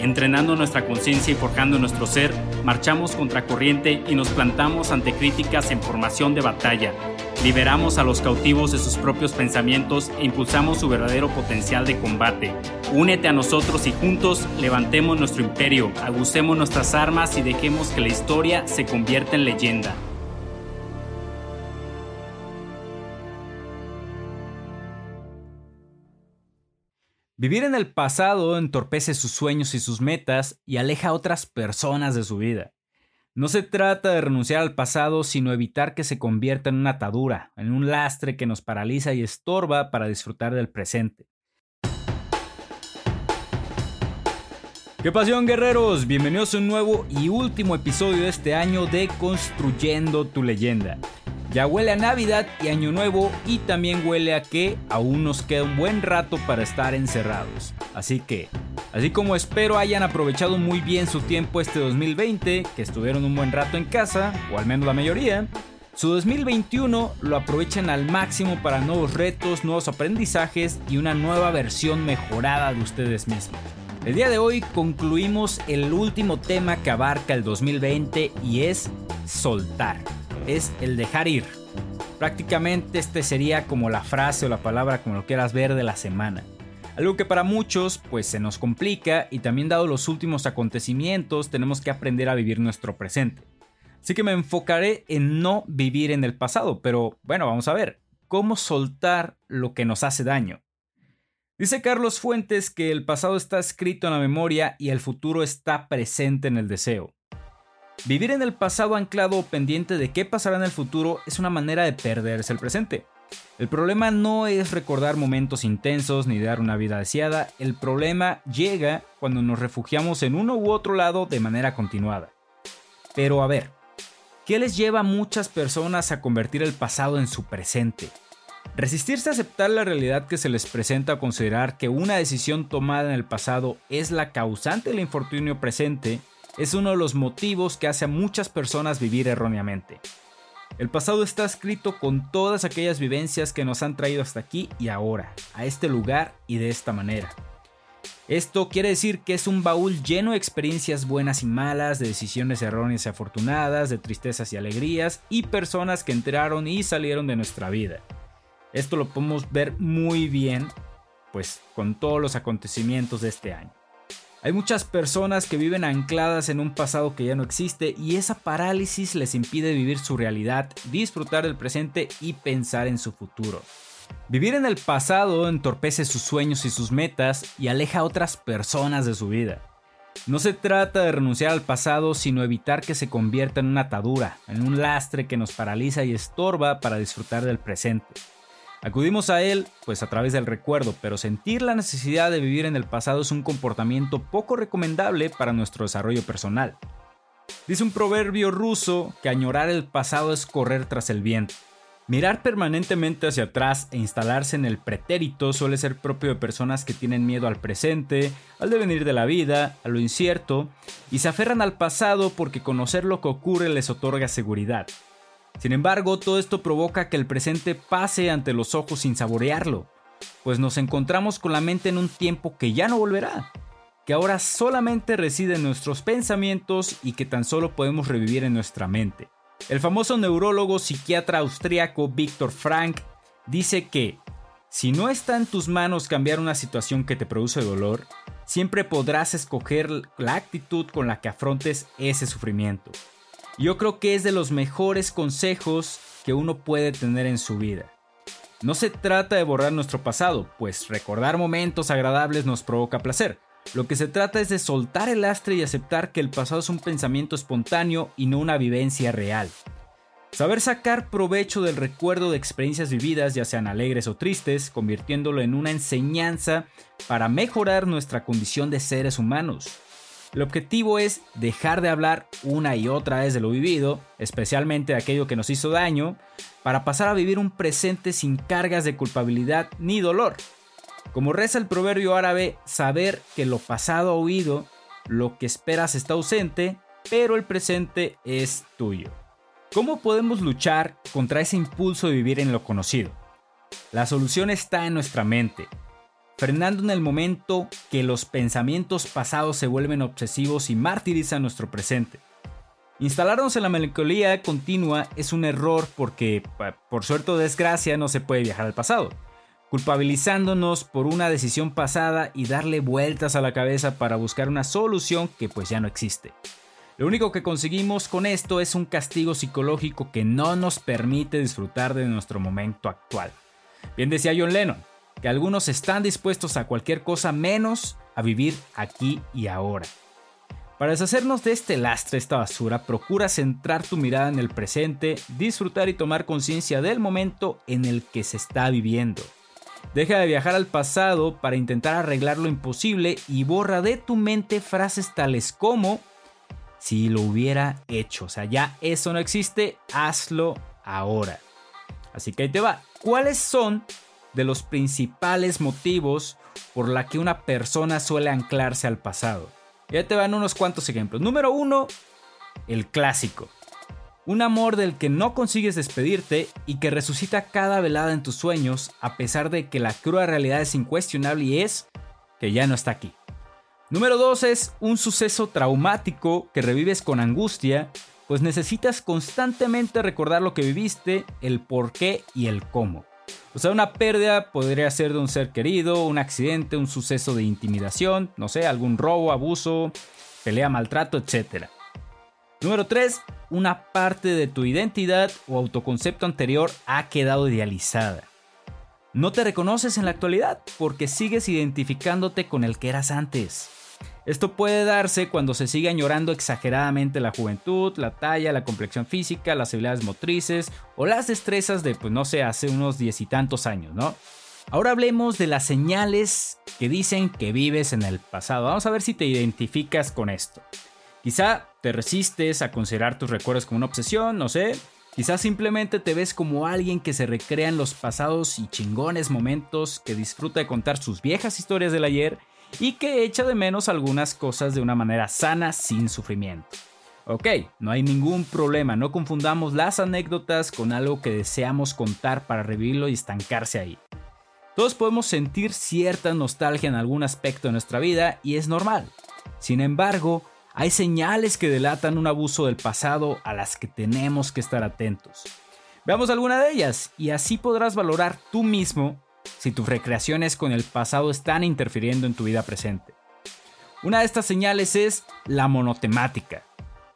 Entrenando nuestra conciencia y forjando nuestro ser, marchamos contra corriente y nos plantamos ante críticas en formación de batalla Liberamos a los cautivos de sus propios pensamientos e impulsamos su verdadero potencial de combate. Únete a nosotros y juntos levantemos nuestro imperio, agucemos nuestras armas y dejemos que la historia se convierta en leyenda. Vivir en el pasado entorpece sus sueños y sus metas y aleja a otras personas de su vida. No se trata de renunciar al pasado, sino evitar que se convierta en una atadura, en un lastre que nos paraliza y estorba para disfrutar del presente. ¡Qué pasión, guerreros! Bienvenidos a un nuevo y último episodio de este año de Construyendo tu leyenda. Ya huele a Navidad y Año Nuevo y también huele a que aún nos queda un buen rato para estar encerrados. Así que, así como espero hayan aprovechado muy bien su tiempo este 2020, que estuvieron un buen rato en casa, o al menos la mayoría, su 2021 lo aprovechen al máximo para nuevos retos, nuevos aprendizajes y una nueva versión mejorada de ustedes mismos. El día de hoy concluimos el último tema que abarca el 2020 y es soltar es el dejar ir. Prácticamente este sería como la frase o la palabra, como lo quieras ver, de la semana. Algo que para muchos pues se nos complica y también dado los últimos acontecimientos tenemos que aprender a vivir nuestro presente. Así que me enfocaré en no vivir en el pasado, pero bueno, vamos a ver, ¿cómo soltar lo que nos hace daño? Dice Carlos Fuentes que el pasado está escrito en la memoria y el futuro está presente en el deseo. Vivir en el pasado anclado o pendiente de qué pasará en el futuro es una manera de perderse el presente. El problema no es recordar momentos intensos ni dar una vida deseada, el problema llega cuando nos refugiamos en uno u otro lado de manera continuada. Pero a ver, ¿qué les lleva a muchas personas a convertir el pasado en su presente? Resistirse a aceptar la realidad que se les presenta o considerar que una decisión tomada en el pasado es la causante del infortunio presente es uno de los motivos que hace a muchas personas vivir erróneamente. El pasado está escrito con todas aquellas vivencias que nos han traído hasta aquí y ahora, a este lugar y de esta manera. Esto quiere decir que es un baúl lleno de experiencias buenas y malas, de decisiones erróneas y afortunadas, de tristezas y alegrías y personas que entraron y salieron de nuestra vida. Esto lo podemos ver muy bien, pues con todos los acontecimientos de este año. Hay muchas personas que viven ancladas en un pasado que ya no existe y esa parálisis les impide vivir su realidad, disfrutar del presente y pensar en su futuro. Vivir en el pasado entorpece sus sueños y sus metas y aleja a otras personas de su vida. No se trata de renunciar al pasado, sino evitar que se convierta en una atadura, en un lastre que nos paraliza y estorba para disfrutar del presente. Acudimos a él, pues a través del recuerdo, pero sentir la necesidad de vivir en el pasado es un comportamiento poco recomendable para nuestro desarrollo personal. Dice un proverbio ruso que añorar el pasado es correr tras el viento. Mirar permanentemente hacia atrás e instalarse en el pretérito suele ser propio de personas que tienen miedo al presente, al devenir de la vida, a lo incierto, y se aferran al pasado porque conocer lo que ocurre les otorga seguridad. Sin embargo, todo esto provoca que el presente pase ante los ojos sin saborearlo, pues nos encontramos con la mente en un tiempo que ya no volverá, que ahora solamente reside en nuestros pensamientos y que tan solo podemos revivir en nuestra mente. El famoso neurólogo psiquiatra austriaco Viktor Frank dice que si no está en tus manos cambiar una situación que te produce dolor, siempre podrás escoger la actitud con la que afrontes ese sufrimiento. Yo creo que es de los mejores consejos que uno puede tener en su vida. No se trata de borrar nuestro pasado, pues recordar momentos agradables nos provoca placer. Lo que se trata es de soltar el lastre y aceptar que el pasado es un pensamiento espontáneo y no una vivencia real. Saber sacar provecho del recuerdo de experiencias vividas, ya sean alegres o tristes, convirtiéndolo en una enseñanza para mejorar nuestra condición de seres humanos. El objetivo es dejar de hablar una y otra vez de lo vivido, especialmente de aquello que nos hizo daño, para pasar a vivir un presente sin cargas de culpabilidad ni dolor. Como reza el proverbio árabe, saber que lo pasado ha huido, lo que esperas está ausente, pero el presente es tuyo. ¿Cómo podemos luchar contra ese impulso de vivir en lo conocido? La solución está en nuestra mente, frenando en el momento que los pensamientos pasados se vuelven obsesivos y martirizan nuestro presente. Instalarnos en la melancolía continua es un error porque, por suerte o desgracia, no se puede viajar al pasado, culpabilizándonos por una decisión pasada y darle vueltas a la cabeza para buscar una solución que pues ya no existe. Lo único que conseguimos con esto es un castigo psicológico que no nos permite disfrutar de nuestro momento actual. Bien decía John Lennon, que algunos están dispuestos a cualquier cosa menos a vivir aquí y ahora. Para deshacernos de este lastre, esta basura, procura centrar tu mirada en el presente, disfrutar y tomar conciencia del momento en el que se está viviendo. Deja de viajar al pasado para intentar arreglar lo imposible y borra de tu mente frases tales como si lo hubiera hecho. O sea, ya eso no existe, hazlo ahora. Así que ahí te va. ¿Cuáles son de los principales motivos por la que una persona suele anclarse al pasado. Ya te van unos cuantos ejemplos. Número uno, el clásico. Un amor del que no consigues despedirte y que resucita cada velada en tus sueños a pesar de que la cruda realidad es incuestionable y es que ya no está aquí. Número 2 es un suceso traumático que revives con angustia, pues necesitas constantemente recordar lo que viviste, el por qué y el cómo. O sea, una pérdida podría ser de un ser querido, un accidente, un suceso de intimidación, no sé, algún robo, abuso, pelea, maltrato, etc. Número 3. Una parte de tu identidad o autoconcepto anterior ha quedado idealizada. No te reconoces en la actualidad porque sigues identificándote con el que eras antes. Esto puede darse cuando se sigue añorando exageradamente la juventud, la talla, la complexión física, las habilidades motrices o las destrezas de, pues no sé, hace unos diez y tantos años, ¿no? Ahora hablemos de las señales que dicen que vives en el pasado. Vamos a ver si te identificas con esto. Quizá te resistes a considerar tus recuerdos como una obsesión, no sé. Quizá simplemente te ves como alguien que se recrea en los pasados y chingones momentos, que disfruta de contar sus viejas historias del ayer y que echa de menos algunas cosas de una manera sana sin sufrimiento. Ok, no hay ningún problema, no confundamos las anécdotas con algo que deseamos contar para revivirlo y estancarse ahí. Todos podemos sentir cierta nostalgia en algún aspecto de nuestra vida y es normal. Sin embargo, hay señales que delatan un abuso del pasado a las que tenemos que estar atentos. Veamos alguna de ellas y así podrás valorar tú mismo si tus recreaciones con el pasado están interfiriendo en tu vida presente. Una de estas señales es la monotemática.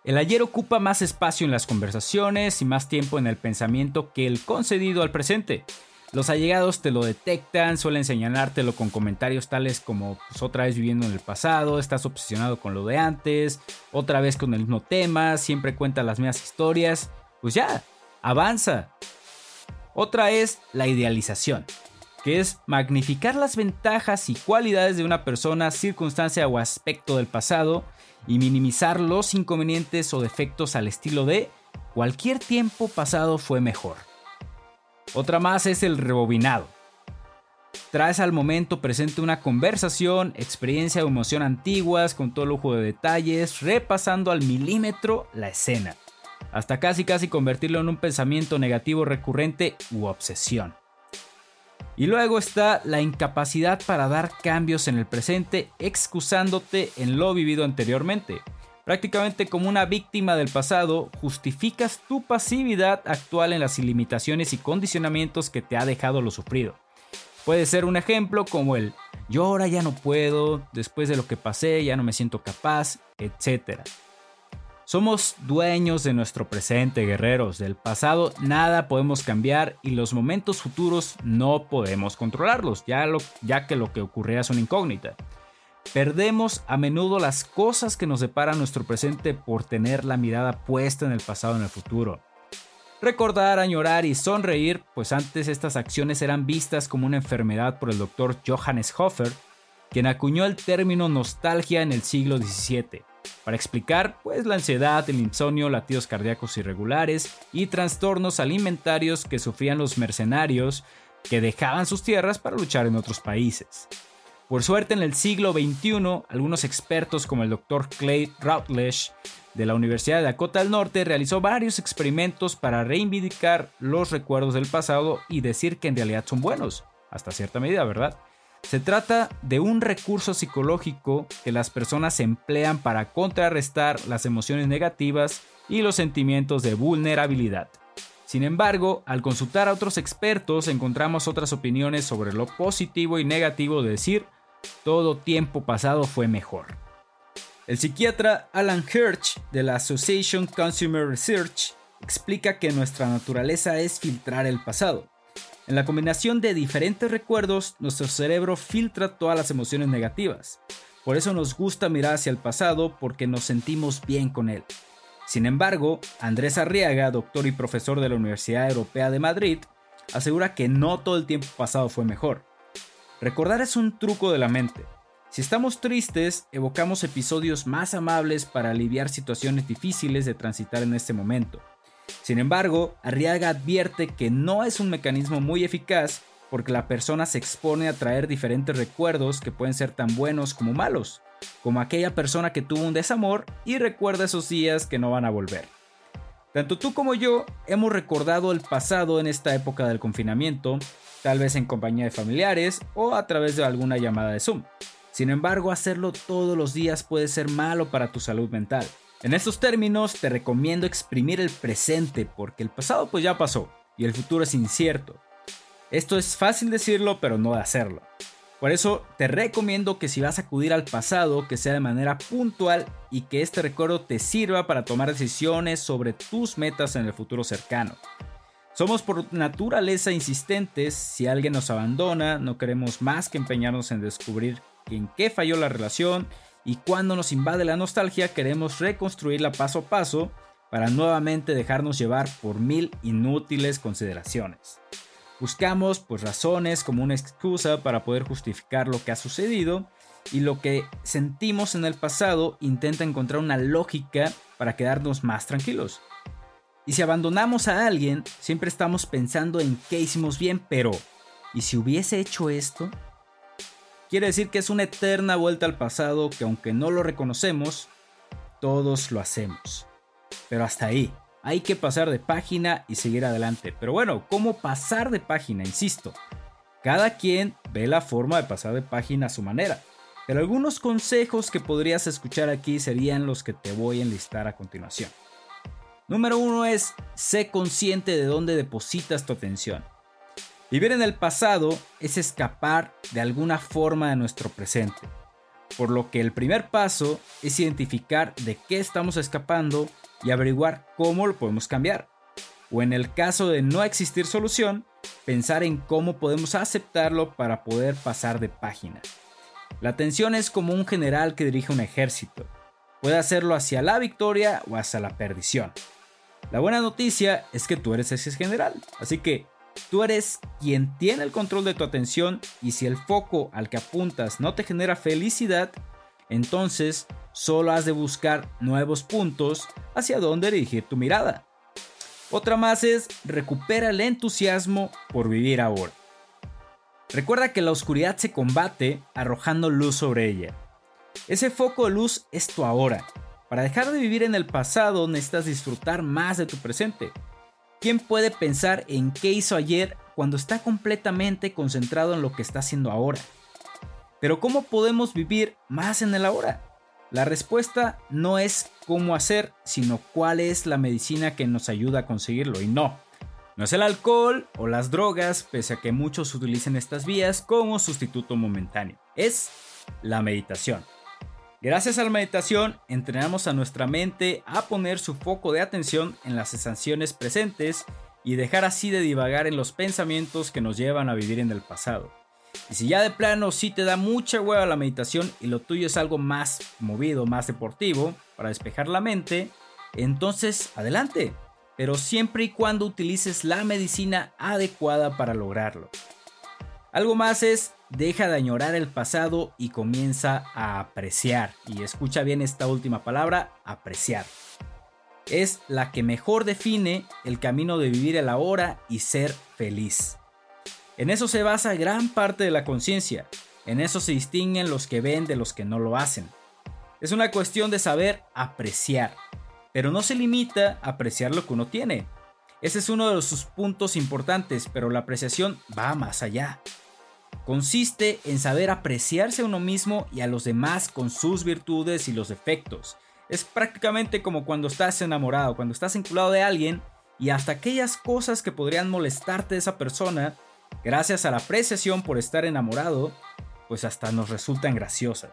El ayer ocupa más espacio en las conversaciones y más tiempo en el pensamiento que el concedido al presente. Los allegados te lo detectan, suelen señalártelo con comentarios tales como pues, otra vez viviendo en el pasado, estás obsesionado con lo de antes, otra vez con el mismo tema, siempre cuenta las mismas historias. Pues ya, avanza. Otra es la idealización que es magnificar las ventajas y cualidades de una persona, circunstancia o aspecto del pasado y minimizar los inconvenientes o defectos al estilo de cualquier tiempo pasado fue mejor. Otra más es el rebobinado. Traes al momento presente una conversación, experiencia o emoción antiguas con todo lujo de detalles, repasando al milímetro la escena, hasta casi casi convertirlo en un pensamiento negativo recurrente u obsesión. Y luego está la incapacidad para dar cambios en el presente excusándote en lo vivido anteriormente. Prácticamente como una víctima del pasado, justificas tu pasividad actual en las limitaciones y condicionamientos que te ha dejado lo sufrido. Puede ser un ejemplo como el yo ahora ya no puedo, después de lo que pasé ya no me siento capaz, etc. Somos dueños de nuestro presente, guerreros. Del pasado nada podemos cambiar y los momentos futuros no podemos controlarlos, ya, que lo que ocurrirá es una incógnita. Perdemos a menudo las cosas que nos separan nuestro presente por tener la mirada puesta en el pasado en el futuro. Recordar, añorar y sonreír, pues antes estas acciones eran vistas como una enfermedad por el doctor Johannes Hofer, quien acuñó el término nostalgia en el siglo XVII para explicar pues la ansiedad, el insomnio, latidos cardíacos irregulares y trastornos alimentarios que sufrían los mercenarios que dejaban sus tierras para luchar en otros países. Por suerte en el siglo XXI, algunos expertos como el Dr. Clay Routledge de la Universidad de Dakota del Norte realizó varios experimentos para reivindicar los recuerdos del pasado y decir que en realidad son buenos, hasta cierta medida, ¿verdad? Se trata de un recurso psicológico que las personas emplean para contrarrestar las emociones negativas y los sentimientos de vulnerabilidad. Sin embargo, al consultar a otros expertos encontramos otras opiniones sobre lo positivo y negativo de decir todo tiempo pasado fue mejor. El psiquiatra Alan Hirsch de la Association Consumer Research explica que nuestra naturaleza es filtrar el pasado. En la combinación de diferentes recuerdos, nuestro cerebro filtra todas las emociones negativas. Por eso nos gusta mirar hacia el pasado porque nos sentimos bien con él. Sin embargo, Andrés Arriaga, doctor y profesor de la Universidad Europea de Madrid, asegura que no todo el tiempo pasado fue mejor. Recordar es un truco de la mente. Si estamos tristes, evocamos episodios más amables para aliviar situaciones difíciles de transitar en este momento. Sin embargo, Arriaga advierte que no es un mecanismo muy eficaz porque la persona se expone a traer diferentes recuerdos que pueden ser tan buenos como malos, como aquella persona que tuvo un desamor y recuerda esos días que no van a volver. Tanto tú como yo hemos recordado el pasado en esta época del confinamiento tal vez en compañía de familiares o a través de alguna llamada de Zoom. Sin embargo, hacerlo todos los días puede ser malo para tu salud mental. En estos términos, te recomiendo exprimir el presente porque el pasado pues ya pasó y el futuro es incierto. Esto es fácil decirlo, pero no de hacerlo. Por eso te recomiendo que si vas a acudir al pasado, que sea de manera puntual y que este recuerdo te sirva para tomar decisiones sobre tus metas en el futuro cercano. Somos por naturaleza insistentes, si alguien nos abandona, no queremos más que empeñarnos en descubrir en qué falló la relación y cuando nos invade la nostalgia queremos reconstruirla paso a paso para nuevamente dejarnos llevar por mil inútiles consideraciones. Buscamos pues razones como una excusa para poder justificar lo que ha sucedido y lo que sentimos en el pasado intenta encontrar una lógica para quedarnos más tranquilos. Y si abandonamos a alguien, siempre estamos pensando en qué hicimos bien, pero ¿y si hubiese hecho esto? Quiere decir que es una eterna vuelta al pasado que aunque no lo reconocemos, todos lo hacemos. Pero hasta ahí, hay que pasar de página y seguir adelante. Pero bueno, ¿cómo pasar de página? Insisto, cada quien ve la forma de pasar de página a su manera. Pero algunos consejos que podrías escuchar aquí serían los que te voy a enlistar a continuación. Número uno es, sé consciente de dónde depositas tu atención. Vivir en el pasado es escapar de alguna forma de nuestro presente. Por lo que el primer paso es identificar de qué estamos escapando y averiguar cómo lo podemos cambiar. O en el caso de no existir solución, pensar en cómo podemos aceptarlo para poder pasar de página. La atención es como un general que dirige un ejército. Puede hacerlo hacia la victoria o hacia la perdición. La buena noticia es que tú eres ese general, así que tú eres quien tiene el control de tu atención y si el foco al que apuntas no te genera felicidad, entonces solo has de buscar nuevos puntos hacia donde dirigir tu mirada. Otra más es recupera el entusiasmo por vivir ahora. Recuerda que la oscuridad se combate arrojando luz sobre ella. Ese foco de luz es tu ahora para dejar de vivir en el pasado necesitas disfrutar más de tu presente. ¿Quién puede pensar en qué hizo ayer cuando está completamente concentrado en lo que está haciendo ahora? Pero ¿cómo podemos vivir más en el ahora? La respuesta no es cómo hacer, sino cuál es la medicina que nos ayuda a conseguirlo. Y no, no es el alcohol o las drogas, pese a que muchos utilicen estas vías como sustituto momentáneo. Es la meditación. Gracias a la meditación, entrenamos a nuestra mente a poner su foco de atención en las sensaciones presentes y dejar así de divagar en los pensamientos que nos llevan a vivir en el pasado. Y si ya de plano sí te da mucha hueva la meditación y lo tuyo es algo más movido, más deportivo, para despejar la mente, entonces adelante, pero siempre y cuando utilices la medicina adecuada para lograrlo. Algo más es deja de añorar el pasado y comienza a apreciar. Y escucha bien esta última palabra, apreciar. Es la que mejor define el camino de vivir el ahora y ser feliz. En eso se basa gran parte de la conciencia, en eso se distinguen los que ven de los que no lo hacen. Es una cuestión de saber apreciar, pero no se limita a apreciar lo que uno tiene. Ese es uno de sus puntos importantes, pero la apreciación va más allá. Consiste en saber apreciarse a uno mismo y a los demás con sus virtudes y los defectos. Es prácticamente como cuando estás enamorado, cuando estás vinculado de alguien y hasta aquellas cosas que podrían molestarte de esa persona, gracias a la apreciación por estar enamorado, pues hasta nos resultan graciosas.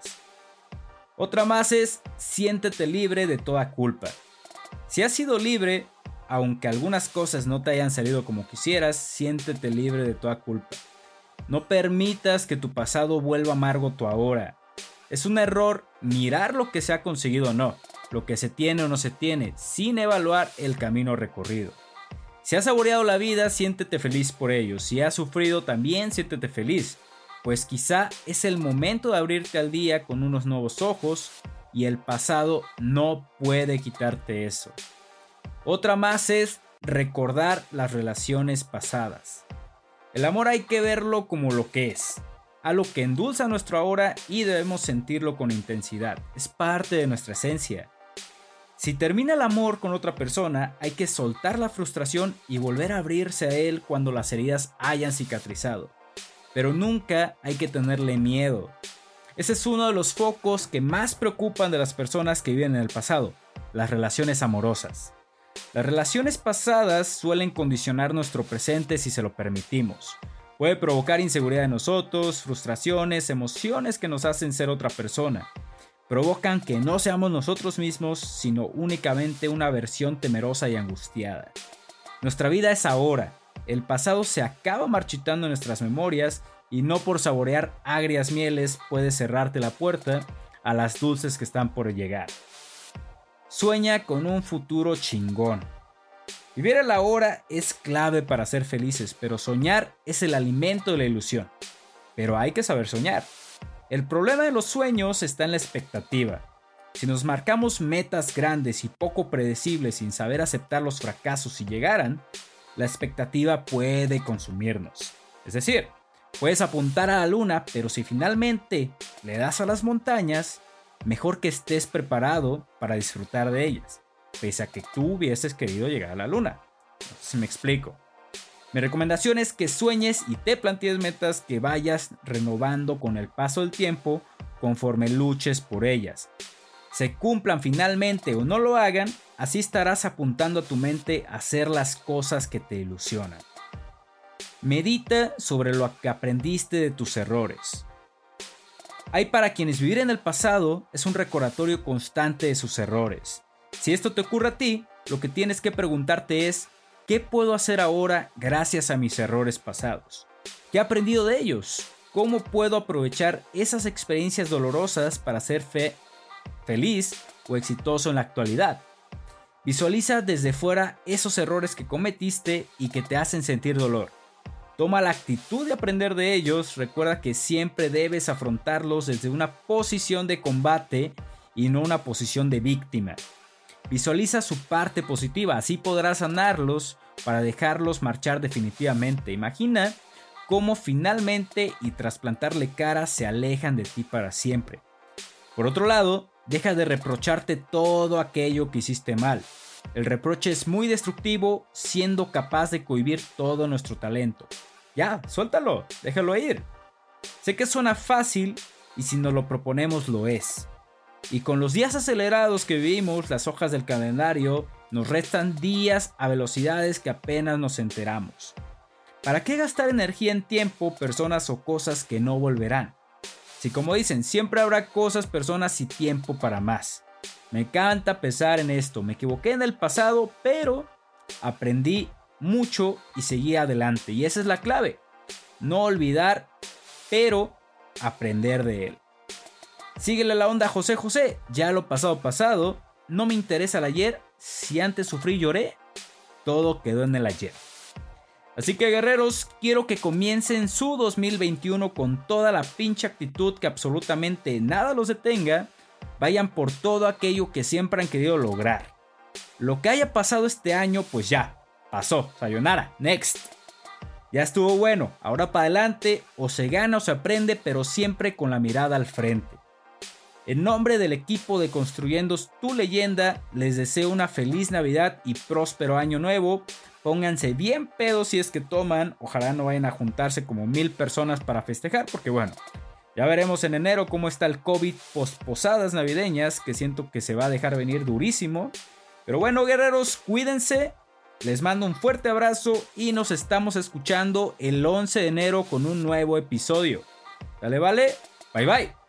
Otra más es siéntete libre de toda culpa. Si has sido libre, aunque algunas cosas no te hayan salido como quisieras, siéntete libre de toda culpa. No permitas que tu pasado vuelva amargo tu ahora. Es un error mirar lo que se ha conseguido o no, lo que se tiene o no se tiene, sin evaluar el camino recorrido. Si has saboreado la vida, siéntete feliz por ello. Si has sufrido, también siéntete feliz, pues quizá es el momento de abrirte al día con unos nuevos ojos y el pasado no puede quitarte eso. Otra más es recordar las relaciones pasadas. El amor hay que verlo como lo que es, algo que endulza nuestro ahora y debemos sentirlo con intensidad. Es parte de nuestra esencia. Si termina el amor con otra persona, hay que soltar la frustración y volver a abrirse a él cuando las heridas hayan cicatrizado. Pero nunca hay que tenerle miedo. Ese es uno de los focos que más preocupan de las personas que viven en el pasado, las relaciones amorosas. Las relaciones pasadas suelen condicionar nuestro presente si se lo permitimos. Puede provocar inseguridad en nosotros, frustraciones, emociones que nos hacen ser otra persona. Provocan que no seamos nosotros mismos, sino únicamente una versión temerosa y angustiada. Nuestra vida es ahora. El pasado se acaba marchitando en nuestras memorias y no por saborear agrias mieles puedes cerrarte la puerta a las dulces que están por llegar. Sueña con un futuro chingón. Vivir a la hora es clave para ser felices, pero soñar es el alimento de la ilusión. Pero hay que saber soñar. El problema de los sueños está en la expectativa. Si nos marcamos metas grandes y poco predecibles sin saber aceptar los fracasos si llegaran, la expectativa puede consumirnos. Es decir, puedes apuntar a la luna, pero si finalmente le das a las montañas, mejor que estés preparado para disfrutar de ellas, pese a que tú hubieses querido llegar a la luna. si me explico. Mi recomendación es que sueñes y te plantees metas que vayas renovando con el paso del tiempo conforme luches por ellas. Se cumplan finalmente o no lo hagan, así estarás apuntando a tu mente a hacer las cosas que te ilusionan. Medita sobre lo que aprendiste de tus errores. Hay para quienes vivir en el pasado es un recordatorio constante de sus errores. Si esto te ocurre a ti, lo que tienes que preguntarte es, ¿qué puedo hacer ahora gracias a mis errores pasados? ¿Qué he aprendido de ellos? ¿Cómo puedo aprovechar esas experiencias dolorosas para ser fe feliz o exitoso en la actualidad? Visualiza desde fuera esos errores que cometiste y que te hacen sentir dolor. Toma la actitud de aprender de ellos, recuerda que siempre debes afrontarlos desde una posición de combate y no una posición de víctima. Visualiza su parte positiva, así podrás sanarlos para dejarlos marchar definitivamente. Imagina cómo finalmente y tras plantarle cara se alejan de ti para siempre. Por otro lado, deja de reprocharte todo aquello que hiciste mal. El reproche es muy destructivo siendo capaz de cohibir todo nuestro talento. Ya, suéltalo, déjalo ir. Sé que suena fácil y si nos lo proponemos lo es. Y con los días acelerados que vivimos, las hojas del calendario nos restan días a velocidades que apenas nos enteramos. ¿Para qué gastar energía en tiempo, personas o cosas que no volverán? Si como dicen, siempre habrá cosas, personas y tiempo para más. Me encanta pensar en esto, me equivoqué en el pasado, pero aprendí mucho y seguir adelante. Y esa es la clave. No olvidar, pero aprender de él. Síguele la onda José José. Ya lo pasado pasado. No me interesa el ayer. Si antes sufrí lloré, todo quedó en el ayer. Así que guerreros, quiero que comiencen su 2021 con toda la pinche actitud que absolutamente nada los detenga. Vayan por todo aquello que siempre han querido lograr. Lo que haya pasado este año, pues ya, Pasó, sayonara, next. Ya estuvo bueno, ahora para adelante, o se gana o se aprende, pero siempre con la mirada al frente. En nombre del equipo de Construyendo tu leyenda, les deseo una feliz Navidad y próspero año nuevo. Pónganse bien pedos si es que toman, ojalá no vayan a juntarse como mil personas para festejar, porque bueno, ya veremos en enero cómo está el COVID post posadas navideñas, que siento que se va a dejar venir durísimo. Pero bueno, guerreros, cuídense, les mando un fuerte abrazo y nos estamos escuchando el 11 de enero con un nuevo episodio. Dale, vale. Bye bye.